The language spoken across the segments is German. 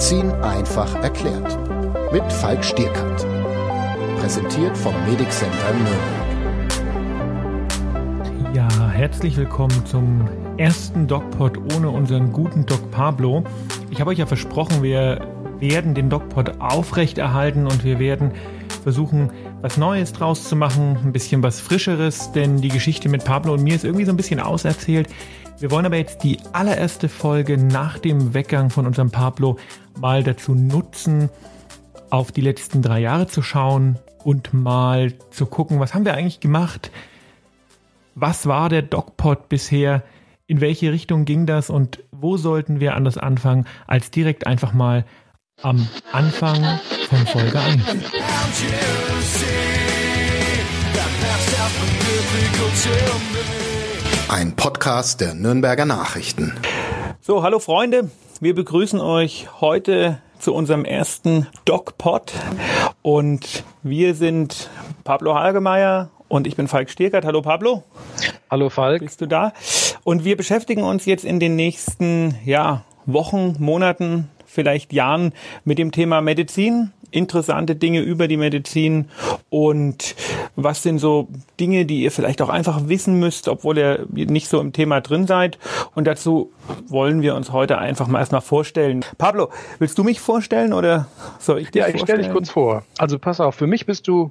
Medizin einfach erklärt. Mit Falk Stierkant. Präsentiert vom Medic Center Nürnberg. Ja, herzlich willkommen zum ersten DocPod ohne unseren guten Doc Pablo. Ich habe euch ja versprochen, wir werden den DocPod aufrechterhalten und wir werden versuchen, was Neues draus zu machen, ein bisschen was Frischeres, denn die Geschichte mit Pablo und mir ist irgendwie so ein bisschen auserzählt. Wir wollen aber jetzt die allererste Folge nach dem Weggang von unserem Pablo mal dazu nutzen, auf die letzten drei Jahre zu schauen und mal zu gucken, was haben wir eigentlich gemacht? Was war der DocPod bisher? In welche Richtung ging das und wo sollten wir anders anfangen, als direkt einfach mal am Anfang von Folge 1? Ein Podcast der Nürnberger Nachrichten. So, hallo Freunde, wir begrüßen euch heute zu unserem ersten DocPod und wir sind Pablo Hagemeyer und ich bin Falk Stierkert. Hallo Pablo. Hallo Falk. Bist du da? Und wir beschäftigen uns jetzt in den nächsten ja, Wochen, Monaten, vielleicht Jahren mit dem Thema Medizin interessante Dinge über die Medizin und was sind so Dinge, die ihr vielleicht auch einfach wissen müsst, obwohl ihr nicht so im Thema drin seid. Und dazu wollen wir uns heute einfach mal erstmal vorstellen. Pablo, willst du mich vorstellen oder soll ich dich Ja, ich stelle dich kurz vor. Also pass auf, für mich bist du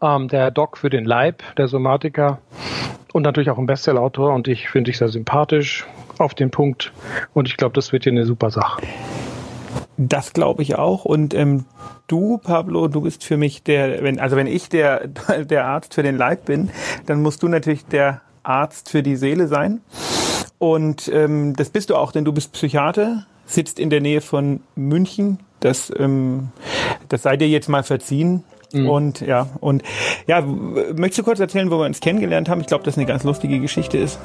ähm, der Doc für den Leib, der Somatiker und natürlich auch ein Bestsellerautor und ich finde dich sehr sympathisch auf den Punkt und ich glaube, das wird hier eine super Sache. Das glaube ich auch. Und ähm, du, Pablo, du bist für mich der, wenn, also wenn ich der, der Arzt für den Leib bin, dann musst du natürlich der Arzt für die Seele sein. Und ähm, das bist du auch, denn du bist Psychiater, sitzt in der Nähe von München. Das, ähm, das sei dir jetzt mal verziehen. Mhm. Und ja, und ja, möchtest du kurz erzählen, wo wir uns kennengelernt haben? Ich glaube, das eine ganz lustige Geschichte ist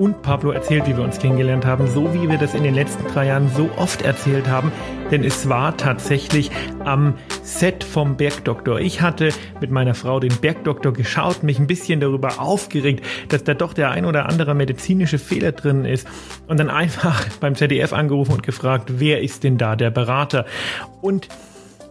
und Pablo erzählt, wie wir uns kennengelernt haben, so wie wir das in den letzten drei Jahren so oft erzählt haben, denn es war tatsächlich am Set vom Bergdoktor. Ich hatte mit meiner Frau den Bergdoktor geschaut, mich ein bisschen darüber aufgeregt, dass da doch der ein oder andere medizinische Fehler drin ist und dann einfach beim ZDF angerufen und gefragt, wer ist denn da der Berater? Und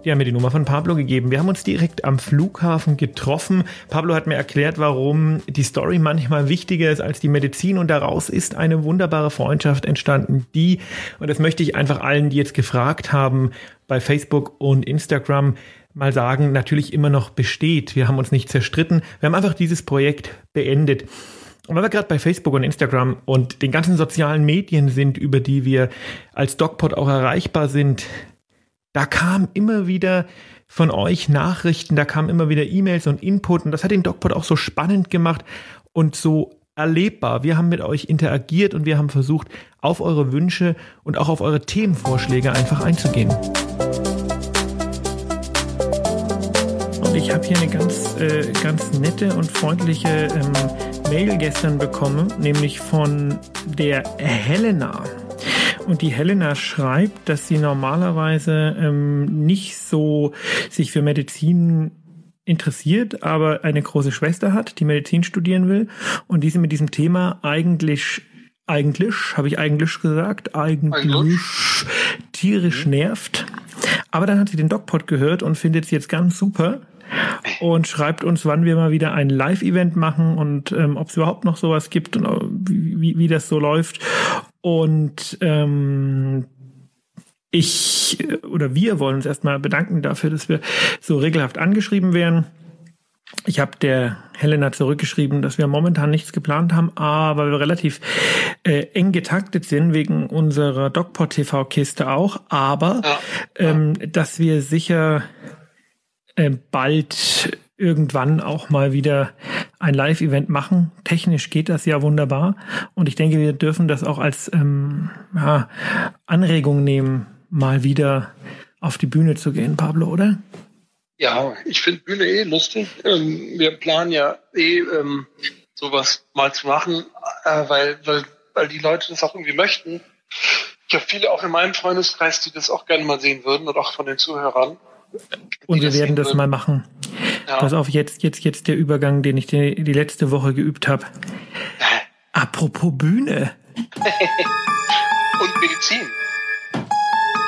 die haben mir die Nummer von Pablo gegeben. Wir haben uns direkt am Flughafen getroffen. Pablo hat mir erklärt, warum die Story manchmal wichtiger ist als die Medizin und daraus ist eine wunderbare Freundschaft entstanden, die, und das möchte ich einfach allen, die jetzt gefragt haben, bei Facebook und Instagram mal sagen, natürlich immer noch besteht. Wir haben uns nicht zerstritten. Wir haben einfach dieses Projekt beendet. Und weil wir gerade bei Facebook und Instagram und den ganzen sozialen Medien sind, über die wir als DocPod auch erreichbar sind, da kam immer wieder von euch Nachrichten, da kamen immer wieder E-Mails und Input und das hat den DocPod auch so spannend gemacht und so erlebbar. Wir haben mit euch interagiert und wir haben versucht, auf eure Wünsche und auch auf eure Themenvorschläge einfach einzugehen. Und ich habe hier eine ganz, äh, ganz nette und freundliche ähm, Mail gestern bekommen, nämlich von der Helena. Und die Helena schreibt, dass sie normalerweise ähm, nicht so sich für Medizin interessiert, aber eine große Schwester hat, die Medizin studieren will und die sie mit diesem Thema eigentlich eigentlich, habe ich eigentlich gesagt, eigentlich tierisch mhm. nervt. Aber dann hat sie den DocPod gehört und findet es jetzt ganz super und schreibt uns, wann wir mal wieder ein Live-Event machen und ähm, ob es überhaupt noch sowas gibt und äh, wie, wie das so läuft. Und ähm, ich oder wir wollen uns erstmal bedanken dafür, dass wir so regelhaft angeschrieben werden. Ich habe der Helena zurückgeschrieben, dass wir momentan nichts geplant haben, aber wir relativ äh, eng getaktet sind wegen unserer DocPod TV Kiste auch, aber ja. ähm, dass wir sicher äh, bald irgendwann auch mal wieder ein Live-Event machen. Technisch geht das ja wunderbar. Und ich denke, wir dürfen das auch als ähm, ja, Anregung nehmen, mal wieder auf die Bühne zu gehen, Pablo, oder? Ja, ich finde Bühne eh lustig. Ähm, wir planen ja eh ähm, sowas mal zu machen, äh, weil, weil, weil die Leute das auch irgendwie möchten. Ich habe viele auch in meinem Freundeskreis, die das auch gerne mal sehen würden und auch von den Zuhörern. Und wir werden das mal machen. Ja. Pass auf, jetzt, jetzt, jetzt der Übergang, den ich die, die letzte Woche geübt habe. Apropos Bühne. Und Medizin.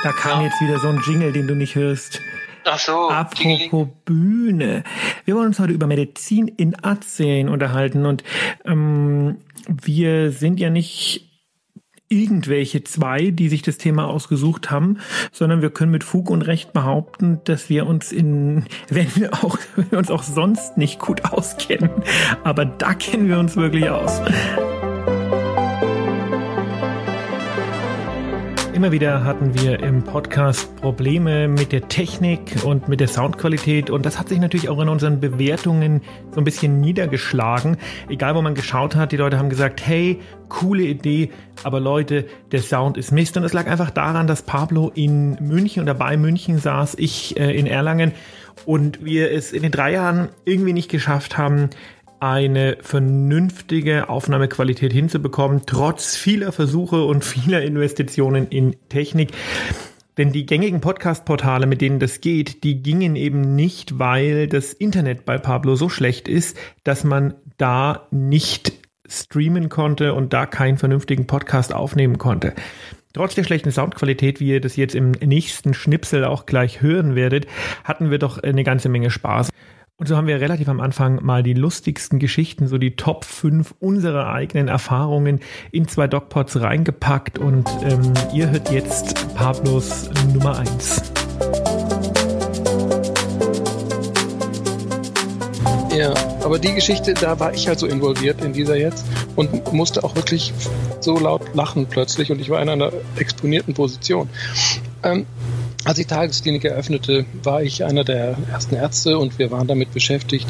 Da kam jetzt wieder so ein Jingle, den du nicht hörst. Ach so. Apropos Bühne. Wir wollen uns heute über Medizin in Arztserien unterhalten und ähm, wir sind ja nicht irgendwelche zwei, die sich das Thema ausgesucht haben, sondern wir können mit Fug und Recht behaupten, dass wir uns in, wenn wir auch, wenn wir uns auch sonst nicht gut auskennen, aber da kennen wir uns wirklich aus. Immer wieder hatten wir im Podcast Probleme mit der Technik und mit der Soundqualität und das hat sich natürlich auch in unseren Bewertungen so ein bisschen niedergeschlagen. Egal wo man geschaut hat, die Leute haben gesagt, hey, coole Idee, aber Leute, der Sound ist Mist und es lag einfach daran, dass Pablo in München oder bei München saß, ich äh, in Erlangen und wir es in den drei Jahren irgendwie nicht geschafft haben, eine vernünftige Aufnahmequalität hinzubekommen, trotz vieler Versuche und vieler Investitionen in Technik. Denn die gängigen Podcast-Portale, mit denen das geht, die gingen eben nicht, weil das Internet bei Pablo so schlecht ist, dass man da nicht streamen konnte und da keinen vernünftigen Podcast aufnehmen konnte. Trotz der schlechten Soundqualität, wie ihr das jetzt im nächsten Schnipsel auch gleich hören werdet, hatten wir doch eine ganze Menge Spaß. Und so haben wir relativ am Anfang mal die lustigsten Geschichten, so die Top 5 unserer eigenen Erfahrungen in zwei Dogpots reingepackt und ähm, ihr hört jetzt Pablos Nummer 1. Ja, aber die Geschichte, da war ich halt so involviert in dieser jetzt und musste auch wirklich so laut lachen plötzlich und ich war in einer exponierten Position. Ähm, als die Tagesklinik eröffnete, war ich einer der ersten Ärzte und wir waren damit beschäftigt,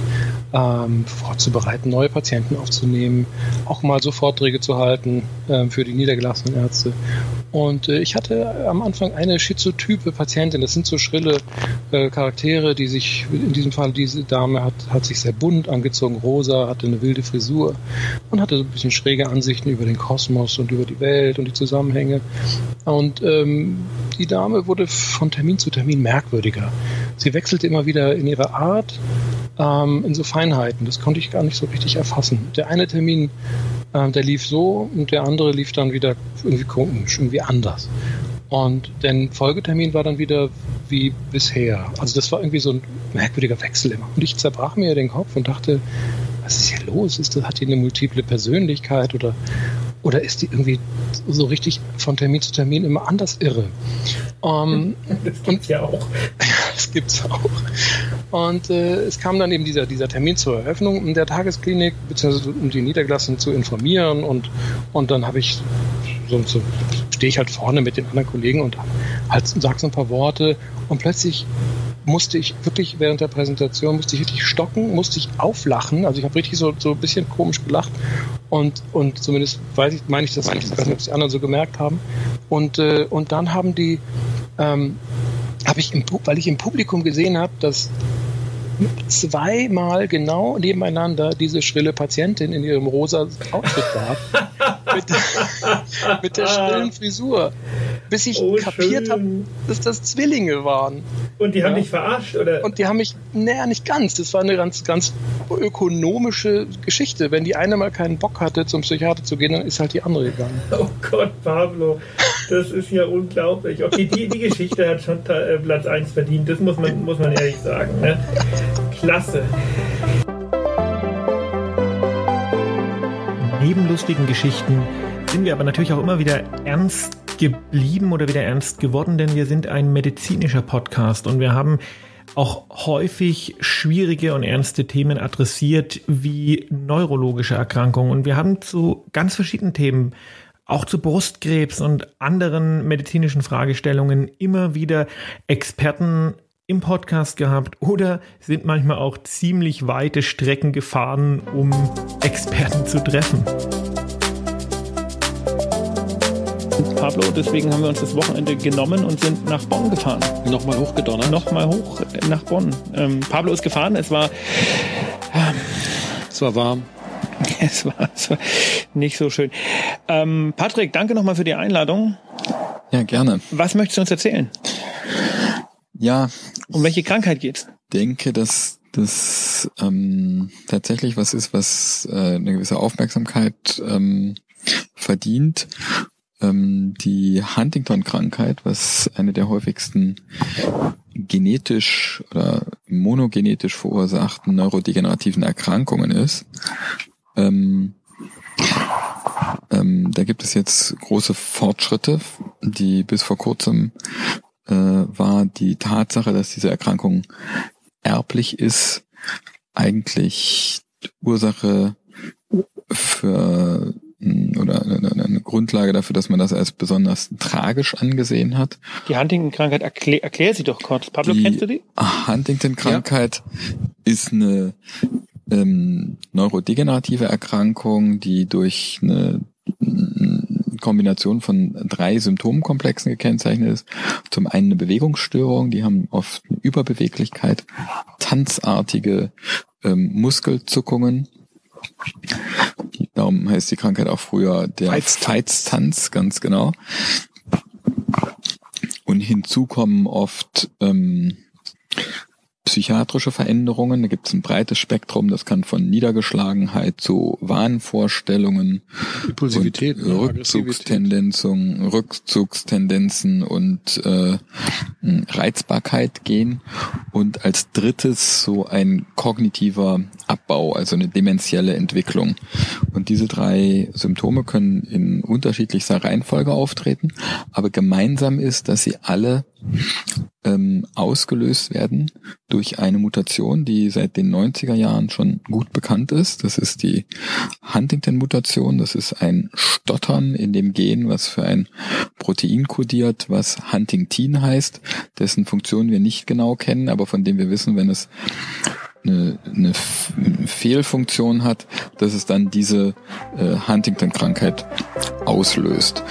ähm, vorzubereiten, neue Patienten aufzunehmen, auch mal so Vorträge zu halten äh, für die niedergelassenen Ärzte. Und äh, ich hatte am Anfang eine schizotype Patientin. Das sind so schrille äh, Charaktere, die sich, in diesem Fall diese Dame hat, hat sich sehr bunt angezogen, rosa, hatte eine wilde Frisur und hatte so ein bisschen schräge Ansichten über den Kosmos und über die Welt und die Zusammenhänge. Und ähm, die Dame wurde von Termin zu Termin merkwürdiger. Sie wechselte immer wieder in ihrer Art, ähm, in so Feinheiten. Das konnte ich gar nicht so richtig erfassen. Der eine Termin, äh, der lief so und der andere lief dann wieder irgendwie komisch, irgendwie anders. Und der Folgetermin war dann wieder wie bisher. Also das war irgendwie so ein merkwürdiger Wechsel immer. Und ich zerbrach mir den Kopf und dachte, was ist hier los? Ist das, hat die eine multiple Persönlichkeit oder oder ist die irgendwie so richtig von Termin zu Termin immer anders irre? Um, ähm, das gibt's ja auch. das gibt's auch. Und äh, es kam dann eben dieser, dieser Termin zur Eröffnung in der Tagesklinik, beziehungsweise um die Niedergelassenen zu informieren. Und, und dann habe ich so, so stehe ich halt vorne mit den anderen Kollegen und halt sag so ein paar Worte und plötzlich musste ich wirklich während der Präsentation musste ich richtig stocken, musste ich auflachen. Also ich habe richtig so, so ein bisschen komisch gelacht und, und zumindest weiß ich, meine ich das ich weiß nicht, ob die anderen so gemerkt haben. Und, äh, und dann haben die, ähm, habe ich im, weil ich im Publikum gesehen habe, dass zweimal genau nebeneinander diese schrille Patientin in ihrem rosa Outfit war. mit, mit, der schrillen Frisur. Bis ich oh, kapiert habe, dass das Zwillinge waren. Und die haben ja. dich verarscht, oder? Und die haben mich, naja, nicht ganz. Das war eine ganz, ganz ökonomische Geschichte. Wenn die eine mal keinen Bock hatte, zum Psychiater zu gehen, dann ist halt die andere gegangen. Oh Gott, Pablo, das ist ja unglaublich. Okay, die, die Geschichte hat schon äh, Platz 1 verdient, das muss man, muss man ehrlich sagen. Ne? Klasse. Neben lustigen Geschichten sind wir aber natürlich auch immer wieder ernst geblieben oder wieder ernst geworden, denn wir sind ein medizinischer Podcast und wir haben auch häufig schwierige und ernste Themen adressiert wie neurologische Erkrankungen. Und wir haben zu ganz verschiedenen Themen, auch zu Brustkrebs und anderen medizinischen Fragestellungen immer wieder Experten im Podcast gehabt oder sind manchmal auch ziemlich weite Strecken gefahren, um Experten zu treffen. Pablo, deswegen haben wir uns das Wochenende genommen und sind nach Bonn gefahren. Nochmal hochgedonnert? Nochmal hoch nach Bonn. Ähm, Pablo ist gefahren, es war... Ähm, es war warm. Es war, es war nicht so schön. Ähm, Patrick, danke nochmal für die Einladung. Ja, gerne. Was möchtest du uns erzählen? Ja. Um welche Krankheit geht's? Ich denke, dass das ähm, tatsächlich was ist, was äh, eine gewisse Aufmerksamkeit ähm, verdient. Ähm, die Huntington-Krankheit, was eine der häufigsten genetisch oder monogenetisch verursachten neurodegenerativen Erkrankungen ist. Ähm, ähm, da gibt es jetzt große Fortschritte, die bis vor kurzem äh, war die Tatsache, dass diese Erkrankung erblich ist, eigentlich Ursache für oder eine, Grundlage dafür, dass man das als besonders tragisch angesehen hat. Die Huntington-Krankheit, erklär, erklär sie doch kurz. Pablo, die kennst du die? Huntington-Krankheit ja. ist eine ähm, neurodegenerative Erkrankung, die durch eine Kombination von drei Symptomkomplexen gekennzeichnet ist. Zum einen eine Bewegungsstörung, die haben oft eine Überbeweglichkeit, tanzartige ähm, Muskelzuckungen. Darum heißt die Krankheit auch früher der Feiztanz, ganz genau. Und hinzu kommen oft ähm, psychiatrische Veränderungen. Da gibt es ein breites Spektrum. Das kann von Niedergeschlagenheit zu Wahnvorstellungen, Impulsivität, Rückzugstendenzen, Rückzugstendenzen und äh, Reizbarkeit gehen. Und als drittes so ein kognitiver Abbau, also eine dementielle Entwicklung. Und diese drei Symptome können in unterschiedlichster Reihenfolge auftreten, aber gemeinsam ist, dass sie alle ähm, ausgelöst werden durch eine Mutation, die seit den 90er Jahren schon gut bekannt ist. Das ist die Huntington-Mutation. Das ist ein Stottern in dem Gen, was für ein Protein kodiert, was Huntingtin heißt, dessen Funktion wir nicht genau kennen, aber von dem wir wissen, wenn es eine, eine Fehlfunktion hat, dass es dann diese äh, Huntington-Krankheit auslöst.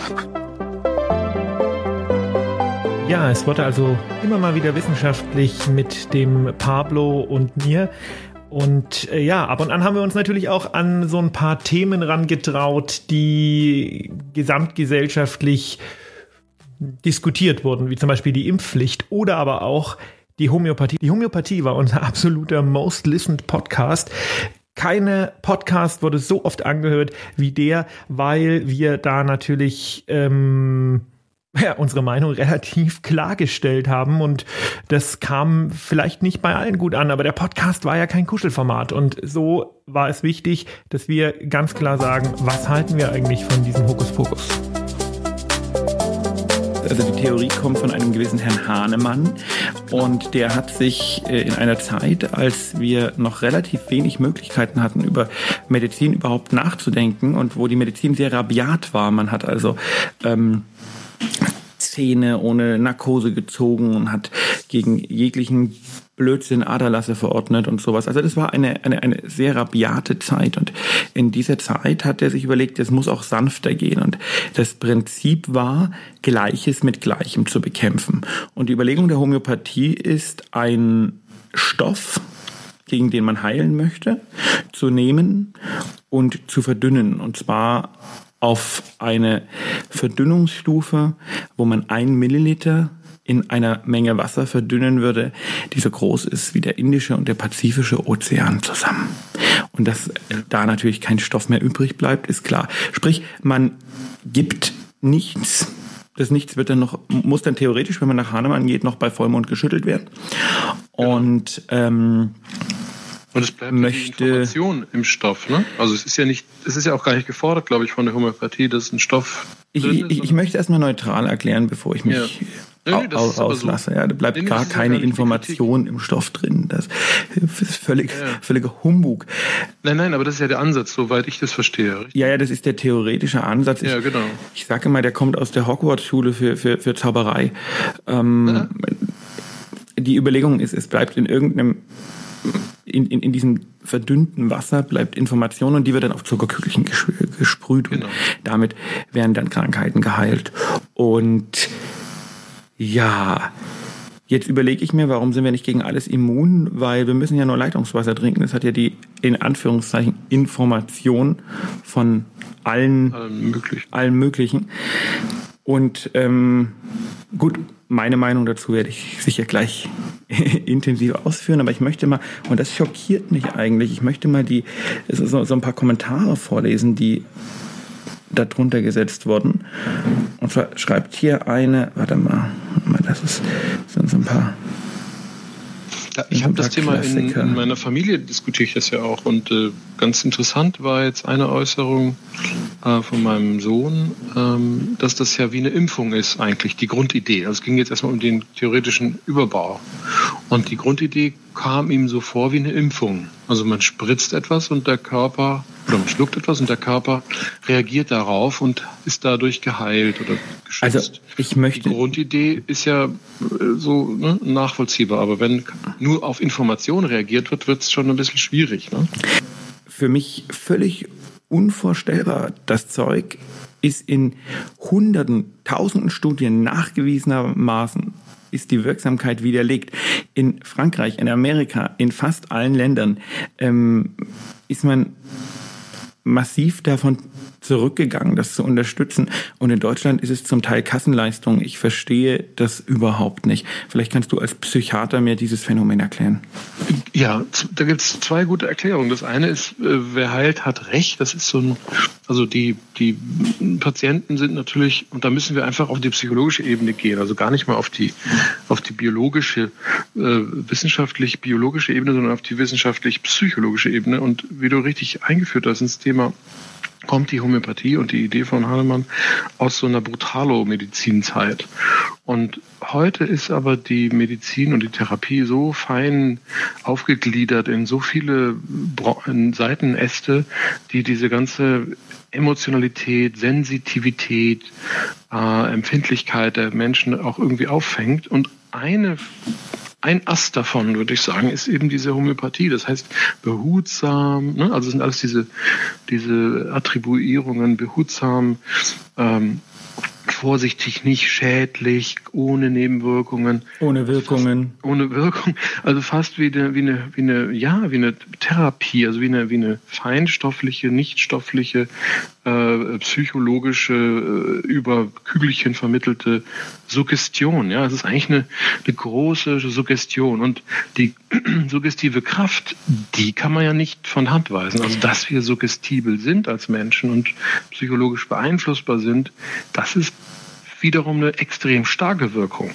Ja, es wurde also immer mal wieder wissenschaftlich mit dem Pablo und mir. Und äh, ja, ab und an haben wir uns natürlich auch an so ein paar Themen rangetraut, die gesamtgesellschaftlich diskutiert wurden, wie zum Beispiel die Impfpflicht oder aber auch die Homöopathie. Die Homöopathie war unser absoluter Most Listened Podcast. Keine Podcast wurde so oft angehört wie der, weil wir da natürlich ähm, ja, unsere Meinung relativ klargestellt haben und das kam vielleicht nicht bei allen gut an, aber der Podcast war ja kein Kuschelformat und so war es wichtig, dass wir ganz klar sagen, was halten wir eigentlich von diesem Hokuspokus? Also die Theorie kommt von einem gewissen Herrn Hahnemann. Und der hat sich äh, in einer Zeit, als wir noch relativ wenig Möglichkeiten hatten, über Medizin überhaupt nachzudenken und wo die Medizin sehr rabiat war, man hat also ähm, Zähne ohne Narkose gezogen und hat gegen jeglichen Blödsinn Aderlasse verordnet und sowas. Also das war eine, eine, eine sehr rabiate Zeit und in dieser Zeit hat er sich überlegt, es muss auch sanfter gehen und das Prinzip war, Gleiches mit Gleichem zu bekämpfen. Und die Überlegung der Homöopathie ist, ein Stoff, gegen den man heilen möchte, zu nehmen und zu verdünnen. Und zwar auf eine Verdünnungsstufe, wo man ein Milliliter in einer Menge Wasser verdünnen würde, die so groß ist wie der Indische und der Pazifische Ozean zusammen. Und dass da natürlich kein Stoff mehr übrig bleibt, ist klar. Sprich, man gibt nichts. Das Nichts wird dann noch, muss dann theoretisch, wenn man nach Hahnemann geht, noch bei Vollmond geschüttelt werden. Und ähm, und es bleibt möchte die Information im Stoff, ne? Also es ist ja nicht, es ist ja auch gar nicht gefordert, glaube ich, von der Homöopathie, dass ein Stoff. Ich, ich, ich möchte erstmal neutral erklären, bevor ich mich ja. Nee, aus, auslasse. So. Ja, da bleibt nee, gar keine Information im Stoff drin. Das ist völlig, ja. völliger Humbug. Nein, nein, aber das ist ja der Ansatz, soweit ich das verstehe. Richtig? Ja, ja, das ist der theoretische Ansatz. Ja, genau. Ich, ich sage immer, der kommt aus der Hogwarts-Schule für, für, für Zauberei. Ähm, die Überlegung ist, es bleibt in irgendeinem in, in, in diesem verdünnten Wasser bleibt Information und die wird dann auf Zuckerkügelchen gesprüht und genau. damit werden dann Krankheiten geheilt. Und ja, Jetzt überlege ich mir, warum sind wir nicht gegen alles immun? Weil wir müssen ja nur Leitungswasser trinken. Das hat ja die, in Anführungszeichen, Information von allen, allen, möglichen. allen möglichen. Und ähm, gut, meine Meinung dazu werde ich sicher gleich intensiv ausführen, aber ich möchte mal, und das schockiert mich eigentlich, ich möchte mal die, so, so ein paar Kommentare vorlesen, die darunter gesetzt worden. Und zwar schreibt hier eine, warte mal, das ist, sind so ein paar ja, ich habe das Thema in, in, meiner Familie diskutiere ich das ja auch und äh, ganz interessant war jetzt eine Äußerung äh, von meinem Sohn, ähm, dass das ja wie eine Impfung ist eigentlich die Grundidee. Also es ging jetzt erstmal um den theoretischen Überbau und die Grundidee kam ihm so vor wie eine Impfung. Also man spritzt etwas und der Körper, oder man schluckt etwas und der Körper reagiert darauf und ist dadurch geheilt oder geschützt. Also ich möchte. Die Grundidee ist ja äh, so ne, nachvollziehbar, aber wenn nur auf Information reagiert wird, wird es schon ein bisschen schwierig. Ne? Für mich völlig unvorstellbar. Das Zeug ist in hunderten, tausenden Studien nachgewiesenermaßen ist die Wirksamkeit widerlegt. In Frankreich, in Amerika, in fast allen Ländern ähm, ist man massiv davon zurückgegangen, das zu unterstützen. Und in Deutschland ist es zum Teil Kassenleistung. Ich verstehe das überhaupt nicht. Vielleicht kannst du als Psychiater mir dieses Phänomen erklären. Ja, da gibt es zwei gute Erklärungen. Das eine ist, äh, wer heilt, hat Recht. Das ist so ein, also die, die Patienten sind natürlich, und da müssen wir einfach auf die psychologische Ebene gehen, also gar nicht mal auf die, auf die biologische, äh, wissenschaftlich-biologische Ebene, sondern auf die wissenschaftlich-psychologische Ebene. Und wie du richtig eingeführt hast ins Thema kommt die Homöopathie und die Idee von Hahnemann aus so einer Brutalo-Medizinzeit. Und heute ist aber die Medizin und die Therapie so fein aufgegliedert in so viele Seitenäste, die diese ganze Emotionalität, Sensitivität, äh, Empfindlichkeit der Menschen auch irgendwie auffängt. Und eine ein Ast davon, würde ich sagen, ist eben diese Homöopathie. Das heißt behutsam, ne? also sind alles diese, diese Attribuierungen, behutsam, ähm, vorsichtig, nicht schädlich, ohne Nebenwirkungen. Ohne Wirkungen. Fast, ohne Wirkung. Also fast wie eine, wie eine, wie eine, ja, wie eine Therapie, also wie eine, wie eine feinstoffliche, nichtstoffliche, äh, psychologische, äh, über Kügelchen vermittelte Suggestion. Ja, es ist eigentlich eine, eine große Suggestion. Und die suggestive Kraft, die kann man ja nicht von Hand weisen. Also, dass wir suggestibel sind als Menschen und psychologisch beeinflussbar sind, das ist wiederum eine extrem starke Wirkung,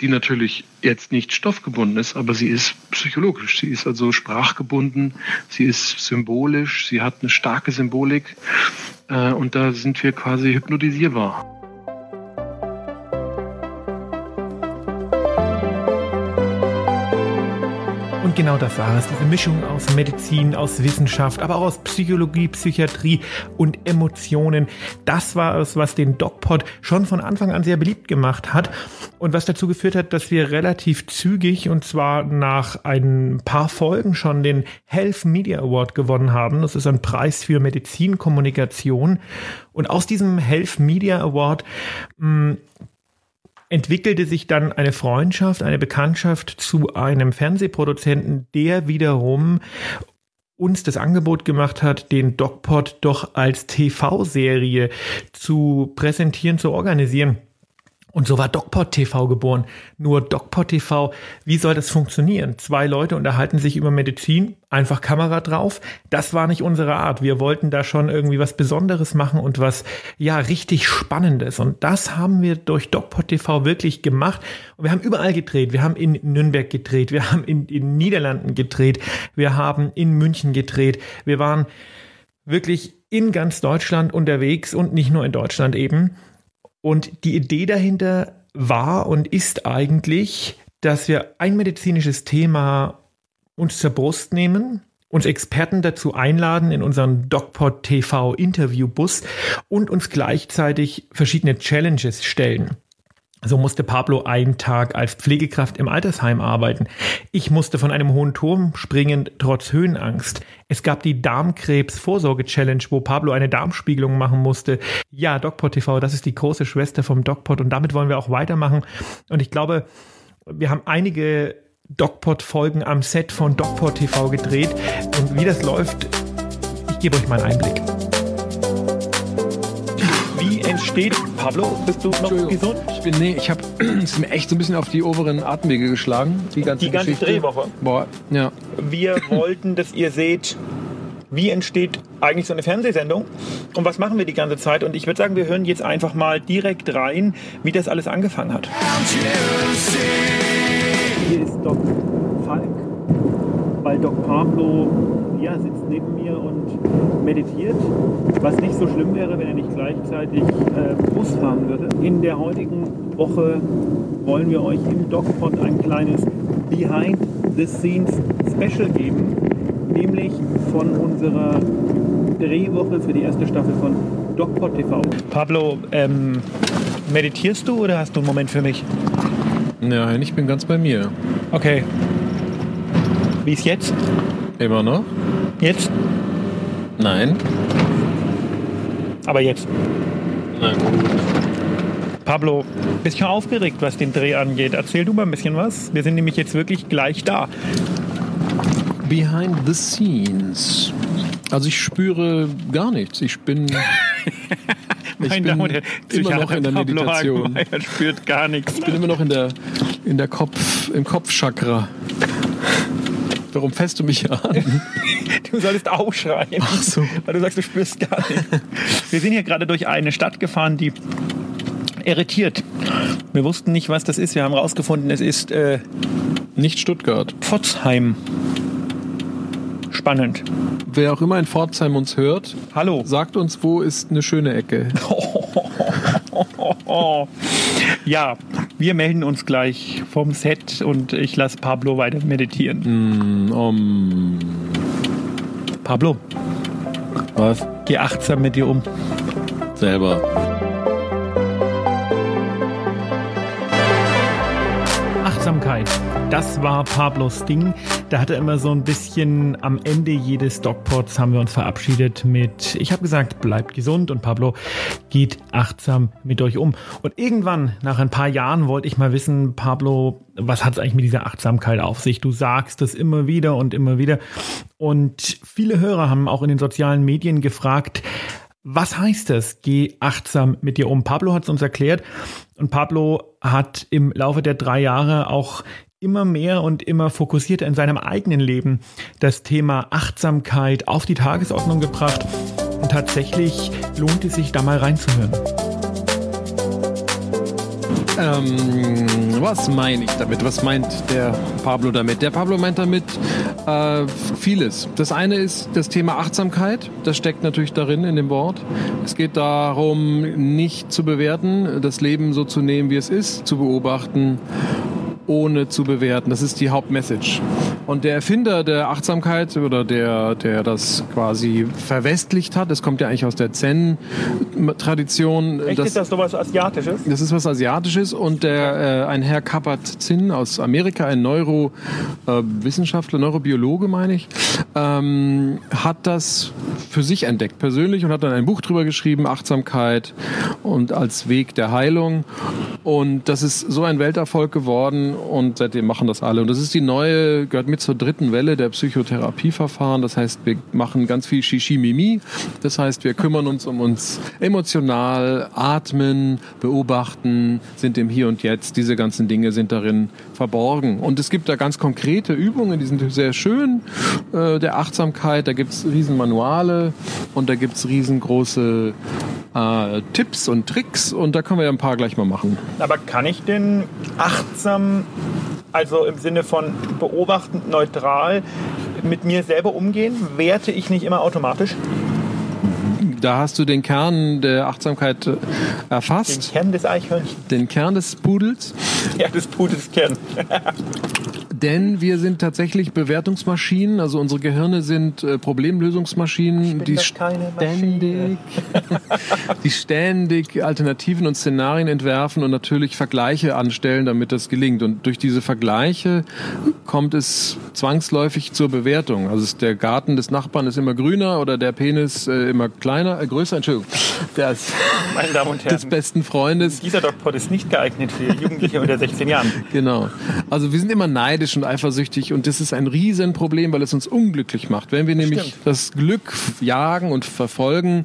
die natürlich jetzt nicht stoffgebunden ist, aber sie ist psychologisch. Sie ist also sprachgebunden, sie ist symbolisch, sie hat eine starke Symbolik äh, und da sind wir quasi hypnotisierbar. Genau das war es. Diese Mischung aus Medizin, aus Wissenschaft, aber auch aus Psychologie, Psychiatrie und Emotionen. Das war es, was den DocPod schon von Anfang an sehr beliebt gemacht hat und was dazu geführt hat, dass wir relativ zügig und zwar nach ein paar Folgen schon den Health Media Award gewonnen haben. Das ist ein Preis für Medizinkommunikation. Und aus diesem Health Media Award hm, entwickelte sich dann eine Freundschaft, eine Bekanntschaft zu einem Fernsehproduzenten, der wiederum uns das Angebot gemacht hat, den DocPod doch als TV-Serie zu präsentieren, zu organisieren. Und so war DocPod TV geboren. Nur DocPod TV, wie soll das funktionieren? Zwei Leute unterhalten sich über Medizin, einfach Kamera drauf. Das war nicht unsere Art. Wir wollten da schon irgendwie was Besonderes machen und was, ja, richtig Spannendes. Und das haben wir durch DocPod TV wirklich gemacht. Und wir haben überall gedreht. Wir haben in Nürnberg gedreht. Wir haben in den Niederlanden gedreht. Wir haben in München gedreht. Wir waren wirklich in ganz Deutschland unterwegs und nicht nur in Deutschland eben. Und die Idee dahinter war und ist eigentlich, dass wir ein medizinisches Thema uns zur Brust nehmen, uns Experten dazu einladen in unseren DocPod TV Interviewbus und uns gleichzeitig verschiedene Challenges stellen. So musste Pablo einen Tag als Pflegekraft im Altersheim arbeiten. Ich musste von einem hohen Turm springen, trotz Höhenangst. Es gab die Darmkrebs-Vorsorge-Challenge, wo Pablo eine Darmspiegelung machen musste. Ja, DocPod TV, das ist die große Schwester vom DocPod und damit wollen wir auch weitermachen. Und ich glaube, wir haben einige DocPod-Folgen am Set von DocPod TV gedreht. Und wie das läuft, ich gebe euch mal einen Einblick entsteht. Pablo, bist du noch gesund? Ich bin, nee, ich habe es mir echt so ein bisschen auf die oberen Atemwege geschlagen. Die ganze, die ganze Drehwoche. Boah, ja. Wir wollten, dass ihr seht, wie entsteht eigentlich so eine Fernsehsendung und was machen wir die ganze Zeit. Und ich würde sagen, wir hören jetzt einfach mal direkt rein, wie das alles angefangen hat. Hier ist Doc weil Doc Pablo ja, sitzt neben mir und meditiert, was nicht so schlimm wäre, wenn er nicht gleichzeitig äh, Bus fahren würde. In der heutigen Woche wollen wir euch im DocPod ein kleines Behind the Scenes Special geben, nämlich von unserer Drehwoche für die erste Staffel von DocPod TV. Pablo, ähm, meditierst du oder hast du einen Moment für mich? Nein, ich bin ganz bei mir. Okay. Wie ist jetzt? Immer noch? Jetzt? Nein. Aber jetzt. Nein. Pablo, bisschen aufgeregt, was den Dreh angeht. Erzähl du mal ein bisschen was. Wir sind nämlich jetzt wirklich gleich da. Behind the scenes. Also ich spüre gar nichts. Ich bin. Ich bin Damen immer noch in der Pablo Meditation. Hagenmeier spürt gar nichts. Ich bin immer noch in der, in der Kopf, im Kopfchakra. Warum fässt du mich an? Du solltest aufschreien. Ach so. Weil du sagst, du spürst gar nichts. Wir sind hier gerade durch eine Stadt gefahren, die irritiert. Wir wussten nicht, was das ist. Wir haben herausgefunden, es ist äh, Nicht Stuttgart. Pforzheim. Spannend. Wer auch immer in Pforzheim uns hört, Hallo. sagt uns, wo ist eine schöne Ecke. Ja, wir melden uns gleich vom Set und ich lasse Pablo weiter meditieren. Mm, um, Pablo, was? geh achtsam mit dir um. Selber. Achtsamkeit. Das war Pablos Ding. Da hatte immer so ein bisschen am Ende jedes Dogpods haben wir uns verabschiedet mit, ich habe gesagt, bleibt gesund und Pablo geht achtsam mit euch um. Und irgendwann, nach ein paar Jahren, wollte ich mal wissen, Pablo, was hat es eigentlich mit dieser Achtsamkeit auf sich? Du sagst es immer wieder und immer wieder. Und viele Hörer haben auch in den sozialen Medien gefragt, was heißt das? Geh achtsam mit dir um. Pablo hat es uns erklärt und Pablo hat im Laufe der drei Jahre auch immer mehr und immer fokussierter in seinem eigenen Leben das Thema Achtsamkeit auf die Tagesordnung gebracht. Und tatsächlich lohnt es sich, da mal reinzuhören. Ähm, was meine ich damit? Was meint der Pablo damit? Der Pablo meint damit äh, vieles. Das eine ist das Thema Achtsamkeit. Das steckt natürlich darin in dem Wort. Es geht darum, nicht zu bewerten, das Leben so zu nehmen, wie es ist, zu beobachten ohne zu bewerten. Das ist die Hauptmessage. Und der Erfinder der Achtsamkeit oder der, der das quasi verwestlicht hat, das kommt ja eigentlich aus der Zen-Tradition. Echt, ist das sowas Asiatisches? Das ist was Asiatisches und der, äh, ein Herr Kabat-Zinn aus Amerika, ein Neurowissenschaftler, Neurobiologe meine ich, ähm, hat das für sich entdeckt persönlich und hat dann ein Buch drüber geschrieben, Achtsamkeit und als Weg der Heilung. Und das ist so ein Welterfolg geworden und seitdem machen das alle. Und das ist die neue, gehört mit zur dritten Welle der Psychotherapieverfahren. Das heißt, wir machen ganz viel Shishimimi. Das heißt, wir kümmern uns um uns emotional, atmen, beobachten, sind im Hier und Jetzt. Diese ganzen Dinge sind darin verborgen. Und es gibt da ganz konkrete Übungen, die sind sehr schön, äh, der Achtsamkeit. Da gibt es riesen Manuale und da gibt es riesengroße äh, Tipps und Tricks und da können wir ja ein paar gleich mal machen. Aber kann ich denn achtsam, also im Sinne von beobachtend, neutral, mit mir selber umgehen? Werte ich nicht immer automatisch? Da hast du den Kern der Achtsamkeit äh, Den erfasst, Kern des Eichhörnchens. den Kern des Pudels. Ja, des Pudels Kern. Denn wir sind tatsächlich Bewertungsmaschinen, also unsere Gehirne sind äh, Problemlösungsmaschinen, die ständig, die ständig Alternativen und Szenarien entwerfen und natürlich Vergleiche anstellen, damit das gelingt. Und durch diese Vergleiche kommt es zwangsläufig zur Bewertung. Also der Garten des Nachbarn ist immer grüner oder der Penis äh, immer kleiner, äh, größer, Entschuldigung, des, Meine Damen und des Herren, besten Freundes. dieser Dogpod ist nicht geeignet für Jugendliche unter 16 Jahren. Genau. Also wir sind immer neidisch und eifersüchtig und das ist ein Riesenproblem, weil es uns unglücklich macht. Wenn wir nämlich Stimmt. das Glück jagen und verfolgen,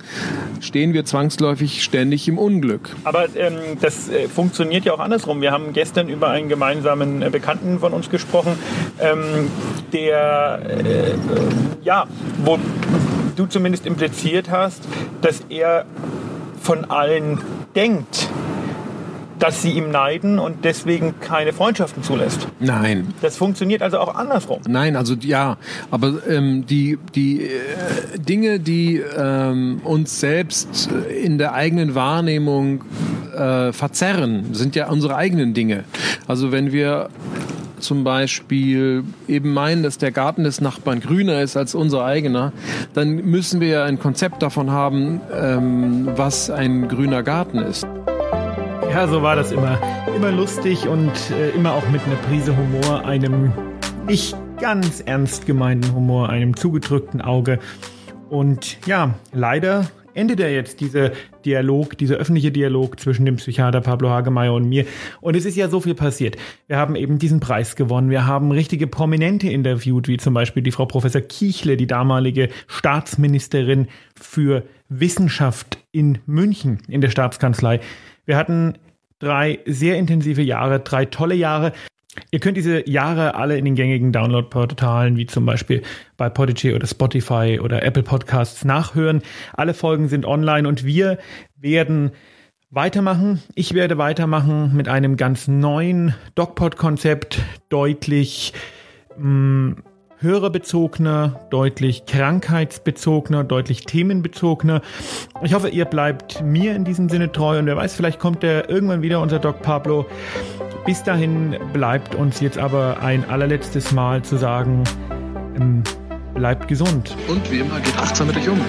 stehen wir zwangsläufig ständig im Unglück. Aber ähm, das äh, funktioniert ja auch andersrum. Wir haben gestern über einen gemeinsamen äh, Bekannten von uns gesprochen, ähm, der, äh, ja, wo du zumindest impliziert hast, dass er von allen denkt, dass sie ihm neiden und deswegen keine Freundschaften zulässt. Nein. Das funktioniert also auch andersrum. Nein, also ja, aber ähm, die, die äh, Dinge, die ähm, uns selbst in der eigenen Wahrnehmung äh, verzerren, sind ja unsere eigenen Dinge. Also wenn wir zum Beispiel eben meinen, dass der Garten des Nachbarn grüner ist als unser eigener, dann müssen wir ja ein Konzept davon haben, ähm, was ein grüner Garten ist. Ja, so war das immer. Immer lustig und äh, immer auch mit einer Prise Humor, einem nicht ganz ernst gemeinten Humor, einem zugedrückten Auge. Und ja, leider endet ja jetzt dieser Dialog, dieser öffentliche Dialog zwischen dem Psychiater Pablo Hagemeyer und mir. Und es ist ja so viel passiert. Wir haben eben diesen Preis gewonnen. Wir haben richtige Prominente interviewt, wie zum Beispiel die Frau Professor Kiechle, die damalige Staatsministerin für Wissenschaft in München in der Staatskanzlei. Wir hatten drei sehr intensive Jahre, drei tolle Jahre. Ihr könnt diese Jahre alle in den gängigen Download-Portalen wie zum Beispiel bei Podigy oder Spotify oder Apple Podcasts nachhören. Alle Folgen sind online und wir werden weitermachen. Ich werde weitermachen mit einem ganz neuen DocPod-Konzept, deutlich mh, hörerbezogener, deutlich krankheitsbezogener, deutlich themenbezogener. Ich hoffe, ihr bleibt mir in diesem Sinne treu und wer weiß, vielleicht kommt er irgendwann wieder, unser Doc Pablo. Bis dahin bleibt uns jetzt aber ein allerletztes Mal zu sagen, ähm, bleibt gesund. Und wie immer, geht achtsam mit euch um.